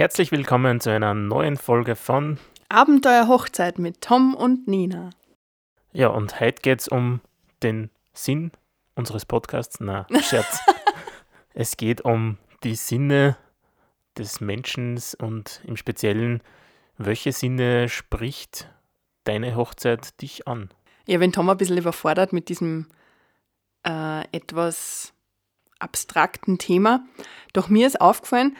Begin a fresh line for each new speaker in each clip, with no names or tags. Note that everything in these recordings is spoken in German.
Herzlich willkommen zu einer neuen Folge von
Abenteuer Hochzeit mit Tom und Nina.
Ja, und heute geht es um den Sinn unseres Podcasts. Na, Scherz. es geht um die Sinne des Menschen und im Speziellen, welche Sinne spricht deine Hochzeit dich an?
Ja, wenn Tom ein bisschen überfordert mit diesem äh, etwas abstrakten Thema. Doch mir ist aufgefallen,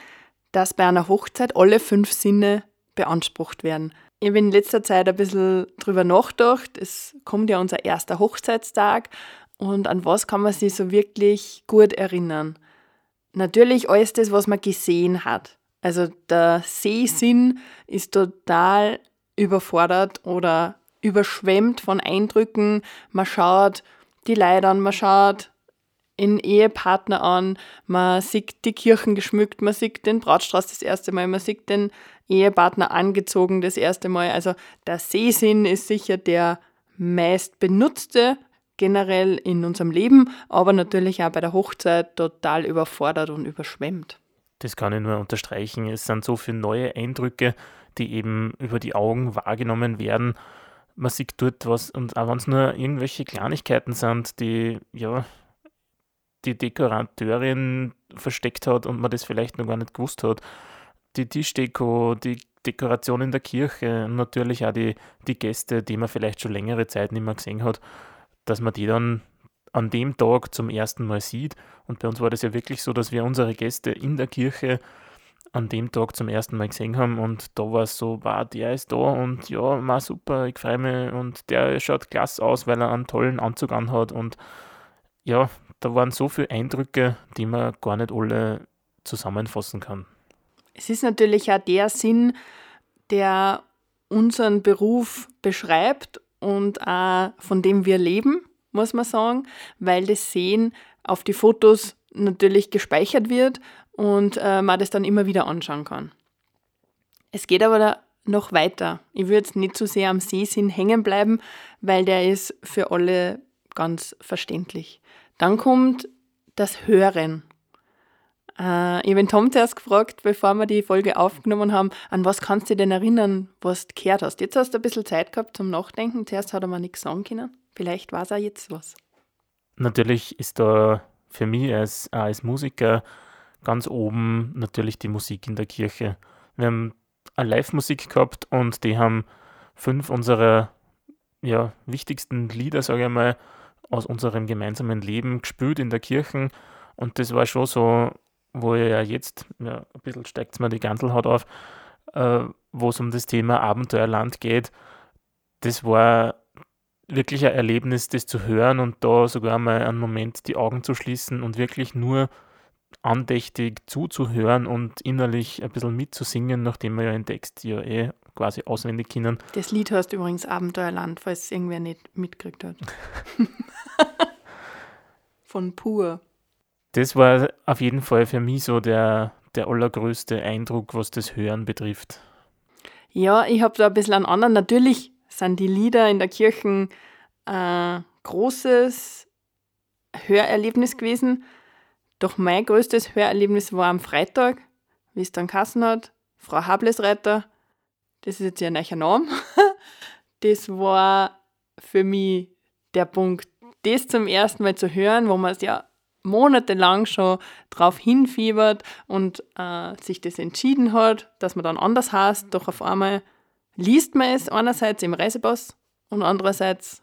dass bei einer Hochzeit alle fünf Sinne beansprucht werden. Ich habe in letzter Zeit ein bisschen drüber nachgedacht. Es kommt ja unser erster Hochzeitstag und an was kann man sich so wirklich gut erinnern? Natürlich alles das, was man gesehen hat. Also der Sehsinn ist total überfordert oder überschwemmt von Eindrücken. Man schaut die Leute an, man schaut den Ehepartner an, man sieht die Kirchen geschmückt, man sieht den Brautstrauß das erste Mal, man sieht den Ehepartner angezogen das erste Mal. Also der Sehsinn ist sicher der meist benutzte generell in unserem Leben, aber natürlich auch bei der Hochzeit total überfordert und überschwemmt.
Das kann ich nur unterstreichen. Es sind so viele neue Eindrücke, die eben über die Augen wahrgenommen werden. Man sieht dort was, und auch wenn es nur irgendwelche Kleinigkeiten sind, die ja die Dekorateurin versteckt hat und man das vielleicht noch gar nicht gewusst hat. Die Tischdeko, die Dekoration in der Kirche natürlich auch die, die Gäste, die man vielleicht schon längere Zeit nicht mehr gesehen hat, dass man die dann an dem Tag zum ersten Mal sieht. Und bei uns war das ja wirklich so, dass wir unsere Gäste in der Kirche an dem Tag zum ersten Mal gesehen haben und da war es so, wow, der ist da und ja, ma super, ich freue mich und der schaut klasse aus, weil er einen tollen Anzug anhat und ja, da waren so viele Eindrücke, die man gar nicht alle zusammenfassen kann.
Es ist natürlich auch der Sinn, der unseren Beruf beschreibt und auch von dem wir leben muss man sagen, weil das Sehen auf die Fotos natürlich gespeichert wird und äh, man das dann immer wieder anschauen kann. Es geht aber da noch weiter. Ich würde jetzt nicht so sehr am Sehsinn hängen bleiben, weil der ist für alle ganz verständlich. Dann kommt das Hören. Äh, ich habe Tom zuerst gefragt, bevor wir die Folge aufgenommen haben, an was kannst du denn erinnern, was du gehört hast. Jetzt hast du ein bisschen Zeit gehabt zum Nachdenken. Zuerst hat er mir nichts sagen können. Vielleicht war es auch jetzt was.
Natürlich ist da für mich als, als Musiker ganz oben natürlich die Musik in der Kirche. Wir haben eine Live-Musik gehabt und die haben fünf unserer ja, wichtigsten Lieder, sage ich mal, aus unserem gemeinsamen Leben gespielt in der Kirche. Und das war schon so, wo ja jetzt, ja, ein bisschen steigt es mir die Gantelhaut auf, äh, wo es um das Thema Abenteuerland geht. Das war wirklich ein Erlebnis, das zu hören und da sogar mal einen Moment die Augen zu schließen und wirklich nur andächtig zuzuhören und innerlich ein bisschen mitzusingen, nachdem wir ja den Text ja eh quasi auswendig kennen.
Das Lied heißt übrigens Abenteuerland, falls es irgendwer nicht mitgekriegt hat. Von Pur.
Das war auf jeden Fall für mich so der, der allergrößte Eindruck, was das Hören betrifft.
Ja, ich habe da ein bisschen einen anderen. Natürlich sind die Lieder in der Kirche ein äh, großes Hörerlebnis gewesen. Doch mein größtes Hörerlebnis war am Freitag, wie es dann Kassen hat. Frau Hablesreiter, das ist jetzt ihr neuer Name. Das war für mich der Punkt, das zum ersten Mal zu hören, wo man es ja monatelang schon drauf hinfiebert und äh, sich das entschieden hat, dass man dann anders heißt, doch auf einmal liest man es einerseits im Reisepass und andererseits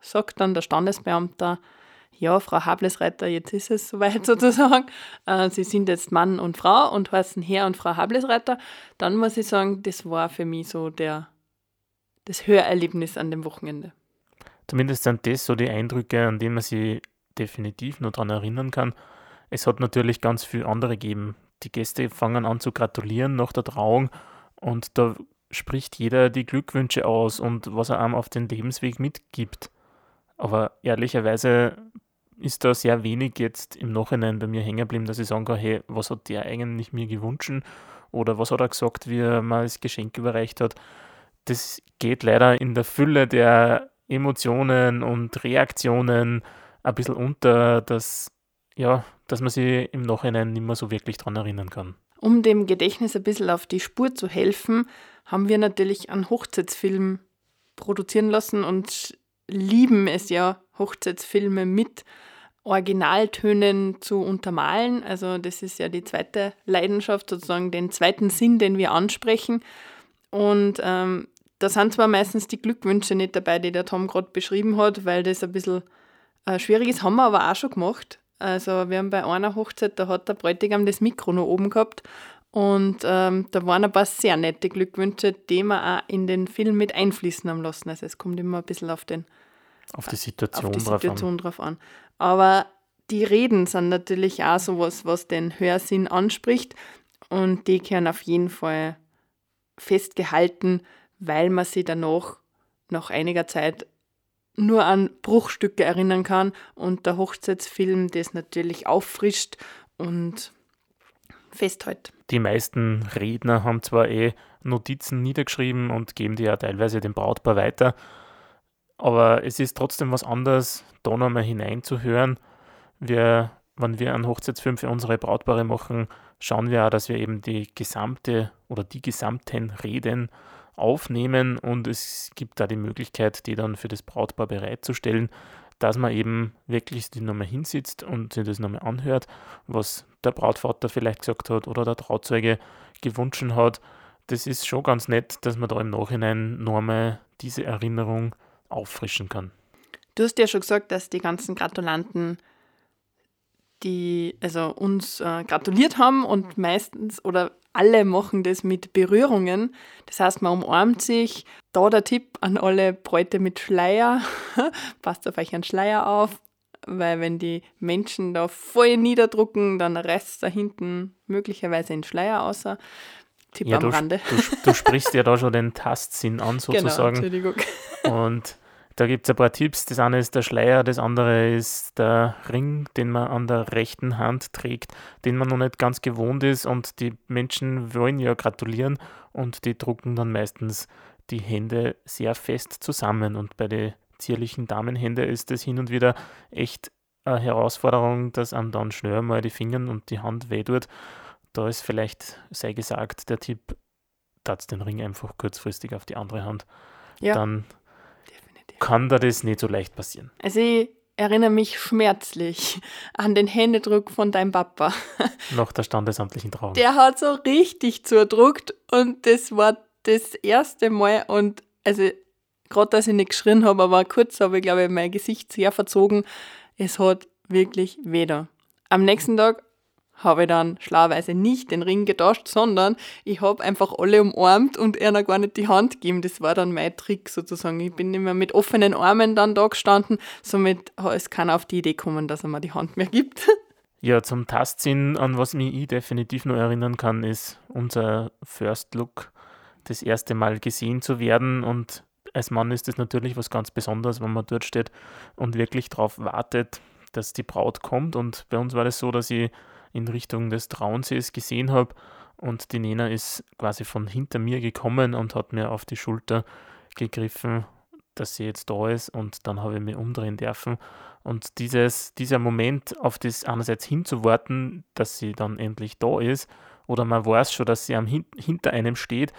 sagt dann der Standesbeamter, ja, Frau Hablesreiter, jetzt ist es soweit sozusagen. Äh, Sie sind jetzt Mann und Frau und heißen Herr und Frau Hablesreiter. Dann muss ich sagen, das war für mich so der, das Hörerlebnis an dem Wochenende.
Zumindest sind das so die Eindrücke, an die man sich definitiv noch daran erinnern kann. Es hat natürlich ganz viele andere gegeben. Die Gäste fangen an zu gratulieren nach der Trauung und da spricht jeder die Glückwünsche aus und was er einem auf den Lebensweg mitgibt. Aber ehrlicherweise ist da sehr wenig jetzt im Nachhinein bei mir hängen geblieben, dass ich sagen kann, hey, was hat der eigentlich mir gewünscht oder was hat er gesagt, wie er mal das Geschenk überreicht hat. Das geht leider in der Fülle der Emotionen und Reaktionen ein bisschen unter, dass, ja, dass man sich im Nachhinein nicht mehr so wirklich daran erinnern kann.
Um dem Gedächtnis ein bisschen auf die Spur zu helfen, haben wir natürlich einen Hochzeitsfilm produzieren lassen und lieben es ja, Hochzeitsfilme mit Originaltönen zu untermalen. Also das ist ja die zweite Leidenschaft, sozusagen den zweiten Sinn, den wir ansprechen. Und ähm, da sind zwar meistens die Glückwünsche nicht dabei, die der Tom gerade beschrieben hat, weil das ein bisschen äh, schwierig ist, haben wir aber auch schon gemacht. Also wir haben bei einer Hochzeit, da hat der Bräutigam das Mikro noch oben gehabt und ähm, da waren ein paar sehr nette Glückwünsche, die wir auch in den Film mit einfließen haben lassen. Also es kommt immer ein bisschen auf, den,
auf die Situation,
auf die
drauf,
Situation
an.
drauf an. Aber die Reden sind natürlich auch sowas, was den Hörsinn anspricht und die können auf jeden Fall festgehalten, weil man sich danach nach einiger Zeit nur an Bruchstücke erinnern kann und der Hochzeitsfilm das natürlich auffrischt und festhält.
Die meisten Redner haben zwar eh Notizen niedergeschrieben und geben die ja teilweise dem Brautpaar weiter, aber es ist trotzdem was anderes, da nochmal hineinzuhören. Wir, wenn wir einen Hochzeitsfilm für unsere Brautpaare machen, schauen wir auch, dass wir eben die gesamte oder die gesamten Reden aufnehmen und es gibt da die Möglichkeit, die dann für das Brautpaar bereitzustellen, dass man eben wirklich die nochmal hinsitzt und sich das nochmal anhört, was der Brautvater vielleicht gesagt hat oder der Trauzeuge gewünscht hat. Das ist schon ganz nett, dass man da im Nachhinein nochmal diese Erinnerung auffrischen kann.
Du hast ja schon gesagt, dass die ganzen Gratulanten die also uns äh, gratuliert haben und meistens oder alle machen das mit Berührungen. Das heißt, man umarmt sich. Da der Tipp an alle Bräute mit Schleier. Passt auf euch einen Schleier auf, weil wenn die Menschen da voll niederdrucken, dann reißt da hinten möglicherweise ein Schleier außer. Tipp
ja,
am
du,
Rande.
Du, du, sprichst ja da schon den Tastsinn an,
Genau,
sozusagen.
Entschuldigung.
Und da gibt es ein paar Tipps. Das eine ist der Schleier, das andere ist der Ring, den man an der rechten Hand trägt, den man noch nicht ganz gewohnt ist. Und die Menschen wollen ja gratulieren und die drucken dann meistens die Hände sehr fest zusammen. Und bei den zierlichen Damenhände ist das hin und wieder echt eine Herausforderung, dass einem dann schnell mal die Finger und die Hand weh tut. Da ist vielleicht, sei gesagt, der Tipp, tat's den Ring einfach kurzfristig auf die andere Hand.
Ja.
Dann kann da das nicht so leicht passieren.
Also ich erinnere mich schmerzlich an den Händedruck von deinem Papa.
Nach der standesamtlichen Trauung.
Der hat so richtig zudruckt und das war das erste Mal und also gerade, dass ich nicht geschrien habe, aber kurz habe ich, glaube ich, mein Gesicht sehr verzogen. Es hat wirklich weder. Am nächsten Tag habe ich dann schlauerweise nicht den Ring getauscht, sondern ich habe einfach alle umarmt und einer gar nicht die Hand gegeben. Das war dann mein Trick sozusagen. Ich bin immer mit offenen Armen dann da gestanden, somit ist keiner auf die Idee gekommen, dass er mir die Hand mehr gibt.
Ja, zum Tastsinn, an was mich ich definitiv noch erinnern kann, ist unser First Look, das erste Mal gesehen zu werden und als Mann ist das natürlich was ganz Besonderes, wenn man dort steht und wirklich darauf wartet, dass die Braut kommt. Und bei uns war das so, dass ich in Richtung des Trauensees gesehen habe und die Nena ist quasi von hinter mir gekommen und hat mir auf die Schulter gegriffen, dass sie jetzt da ist und dann habe ich mich umdrehen dürfen. Und dieses, dieser Moment, auf das einerseits hinzuwarten, dass sie dann endlich da ist, oder man weiß schon, dass sie am Hin hinter einem steht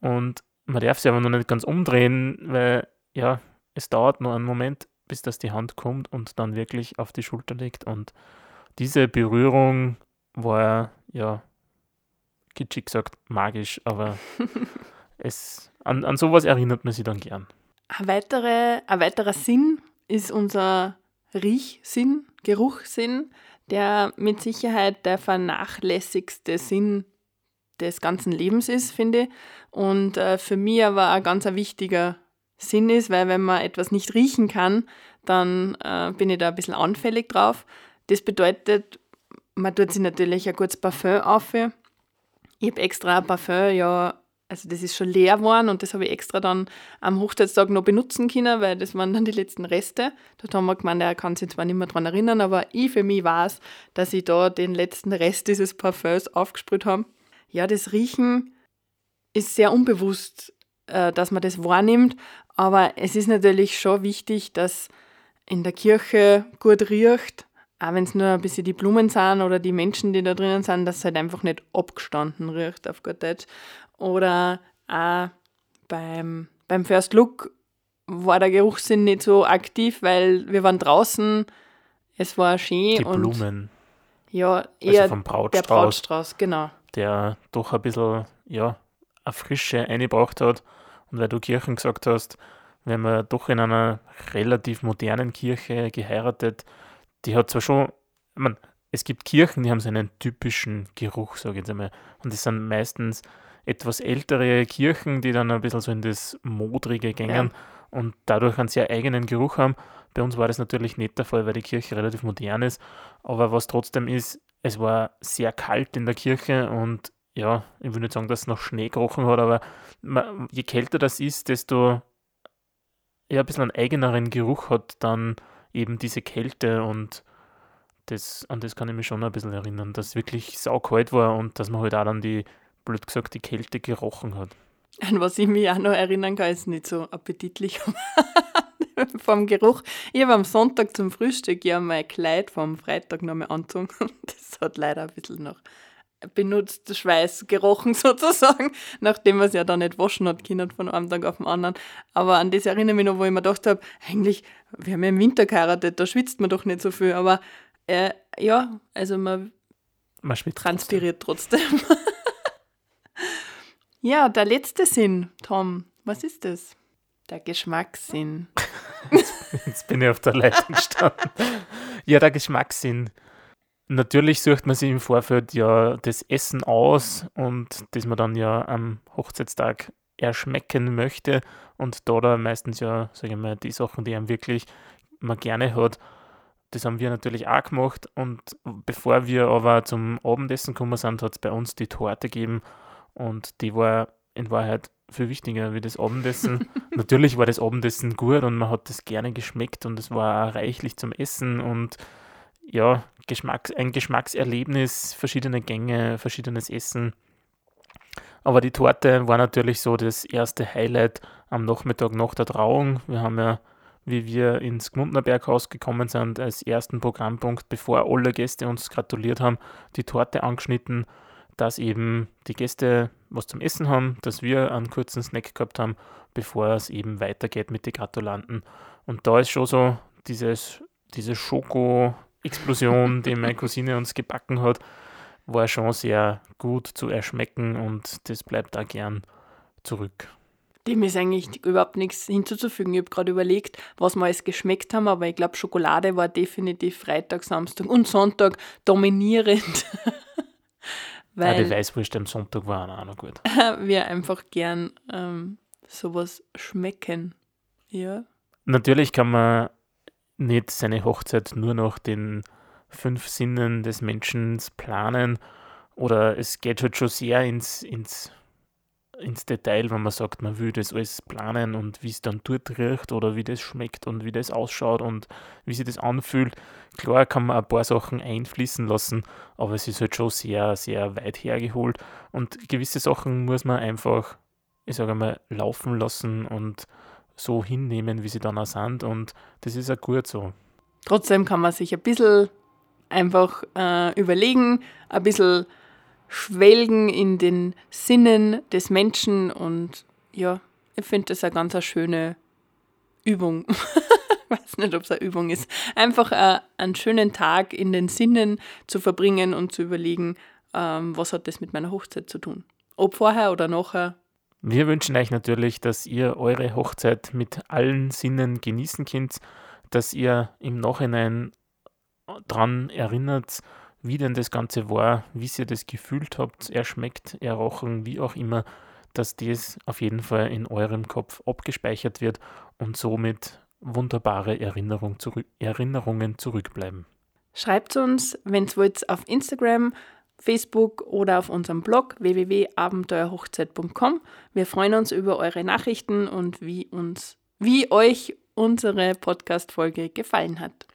und man darf sie aber noch nicht ganz umdrehen, weil ja, es dauert nur einen Moment, bis das die Hand kommt und dann wirklich auf die Schulter legt. Und diese Berührung war ja kitschig gesagt magisch, aber es, an, an sowas erinnert man sich dann gern.
Ein, weitere, ein weiterer Sinn ist unser Riechsinn, Geruchssinn, der mit Sicherheit der vernachlässigste Sinn des ganzen Lebens ist, finde ich. Und äh, für mich aber ein ganz ein wichtiger Sinn ist, weil wenn man etwas nicht riechen kann, dann äh, bin ich da ein bisschen anfällig drauf. Das bedeutet, man tut sich natürlich ein gutes Parfum auf. Ich habe extra ein Parfum, ja, also das ist schon leer geworden und das habe ich extra dann am Hochzeitstag noch benutzen können, weil das waren dann die letzten Reste. Dort haben wir gemeint, er kann sich zwar nicht mehr daran erinnern, aber ich für mich weiß, dass ich da den letzten Rest dieses Parfums aufgesprüht habe. Ja, das Riechen ist sehr unbewusst, äh, dass man das wahrnimmt, aber es ist natürlich schon wichtig, dass in der Kirche gut riecht, auch wenn es nur ein bisschen die Blumen sind oder die Menschen, die da drinnen sind, dass es halt einfach nicht abgestanden riecht, auf Gott Deutsch. Oder auch beim, beim First Look war der Geruchssinn nicht so aktiv, weil wir waren draußen, es war schön.
Die
und
Blumen.
Ja, eher
also vom Brautstrauß,
der Brautstrauß, genau.
der doch ein bisschen, ja, eine Frische eingebracht hat. Und weil du Kirchen gesagt hast, wenn man doch in einer relativ modernen Kirche geheiratet, die hat zwar schon, ich mein, es gibt Kirchen, die haben so einen typischen Geruch, sage ich jetzt einmal. Und das sind meistens etwas ältere Kirchen, die dann ein bisschen so in das Modrige gängen und dadurch einen sehr eigenen Geruch haben. Bei uns war das natürlich nicht der Fall, weil die Kirche relativ modern ist. Aber was trotzdem ist, es war sehr kalt in der Kirche und ja, ich will nicht sagen, dass es noch Schnee gerochen hat, aber je kälter das ist, desto ja, ein bisschen einen eigeneren Geruch hat dann eben diese Kälte und das, an das kann ich mich schon ein bisschen erinnern, dass es wirklich saukalt war und dass man halt auch dann die, blöd gesagt, die Kälte gerochen hat.
An was ich mich auch noch erinnern kann, ist nicht so appetitlich vom Geruch. Ich habe am Sonntag zum Frühstück ja mein Kleid vom Freitag noch mal angezogen. Das hat leider ein bisschen noch benutzt Schweiß gerochen sozusagen, nachdem man es ja dann nicht waschen hat können von einem Tag auf den anderen. Aber an das erinnere ich mich noch, wo ich mir gedacht habe, eigentlich, wir haben ja im Winter geheiratet, da schwitzt man doch nicht so viel. Aber äh, ja, also man,
Man
transpiriert trotzdem. ja, der letzte Sinn, Tom, was ist das? Der Geschmackssinn.
Jetzt bin ich auf der Leitung gestanden. ja, der Geschmackssinn. Natürlich sucht man sich im Vorfeld ja das Essen aus und das man dann ja am Hochzeitstag erschmecken möchte. Und da da meistens ja, sage ich mal, die Sachen, die einem wirklich man gerne hat, das haben wir natürlich auch gemacht. Und bevor wir aber zum Abendessen gekommen sind, hat es bei uns die Torte gegeben. Und die war in Wahrheit viel wichtiger wie das Abendessen. natürlich war das Abendessen gut und man hat das gerne geschmeckt und es war auch reichlich zum Essen und ja, Geschmacks, ein Geschmackserlebnis, verschiedene Gänge, verschiedenes Essen. Aber die Torte war natürlich so das erste Highlight am Nachmittag nach der Trauung. Wir haben ja, wie wir ins Gmundner Berghaus gekommen sind, als ersten Programmpunkt, bevor alle Gäste uns gratuliert haben, die Torte angeschnitten, dass eben die Gäste was zum Essen haben, dass wir einen kurzen Snack gehabt haben, bevor es eben weitergeht mit den Gratulanten. Und da ist schon so dieses, diese Schoko- Explosion, die meine Cousine uns gebacken hat, war schon sehr gut zu erschmecken und das bleibt da gern zurück.
Dem ist eigentlich überhaupt nichts hinzuzufügen. Ich habe gerade überlegt, was wir alles geschmeckt haben, aber ich glaube, Schokolade war definitiv Freitag, Samstag und Sonntag dominierend.
Weil
Weil
die Weißwurst am Sonntag war auch noch gut.
wir einfach gern ähm, sowas schmecken. Ja.
Natürlich kann man nicht seine Hochzeit nur nach den fünf Sinnen des Menschen planen oder es geht halt schon sehr ins, ins, ins Detail, wenn man sagt, man will das alles planen und wie es dann dort riecht oder wie das schmeckt und wie das ausschaut und wie sich das anfühlt. Klar kann man ein paar Sachen einfließen lassen, aber es ist halt schon sehr, sehr weit hergeholt und gewisse Sachen muss man einfach, ich sage mal, laufen lassen und so hinnehmen, wie sie dann auch sind und das ist auch gut so.
Trotzdem kann man sich ein bisschen einfach äh, überlegen, ein bisschen schwelgen in den Sinnen des Menschen und ja, ich finde das eine ganz eine schöne Übung. ich weiß nicht, ob es eine Übung ist. Einfach äh, einen schönen Tag in den Sinnen zu verbringen und zu überlegen, ähm, was hat das mit meiner Hochzeit zu tun. Ob vorher oder nachher.
Wir wünschen euch natürlich, dass ihr eure Hochzeit mit allen Sinnen genießen könnt, dass ihr im Nachhinein dran erinnert, wie denn das Ganze war, wie ihr das gefühlt habt, erschmeckt, errochen, wie auch immer, dass das auf jeden Fall in eurem Kopf abgespeichert wird und somit wunderbare Erinnerung zurück, Erinnerungen zurückbleiben.
Schreibt uns, wenn es wollt, auf Instagram, Facebook oder auf unserem Blog www.abenteuerhochzeit.com. Wir freuen uns über eure Nachrichten und wie uns, wie euch unsere Podcast-Folge gefallen hat.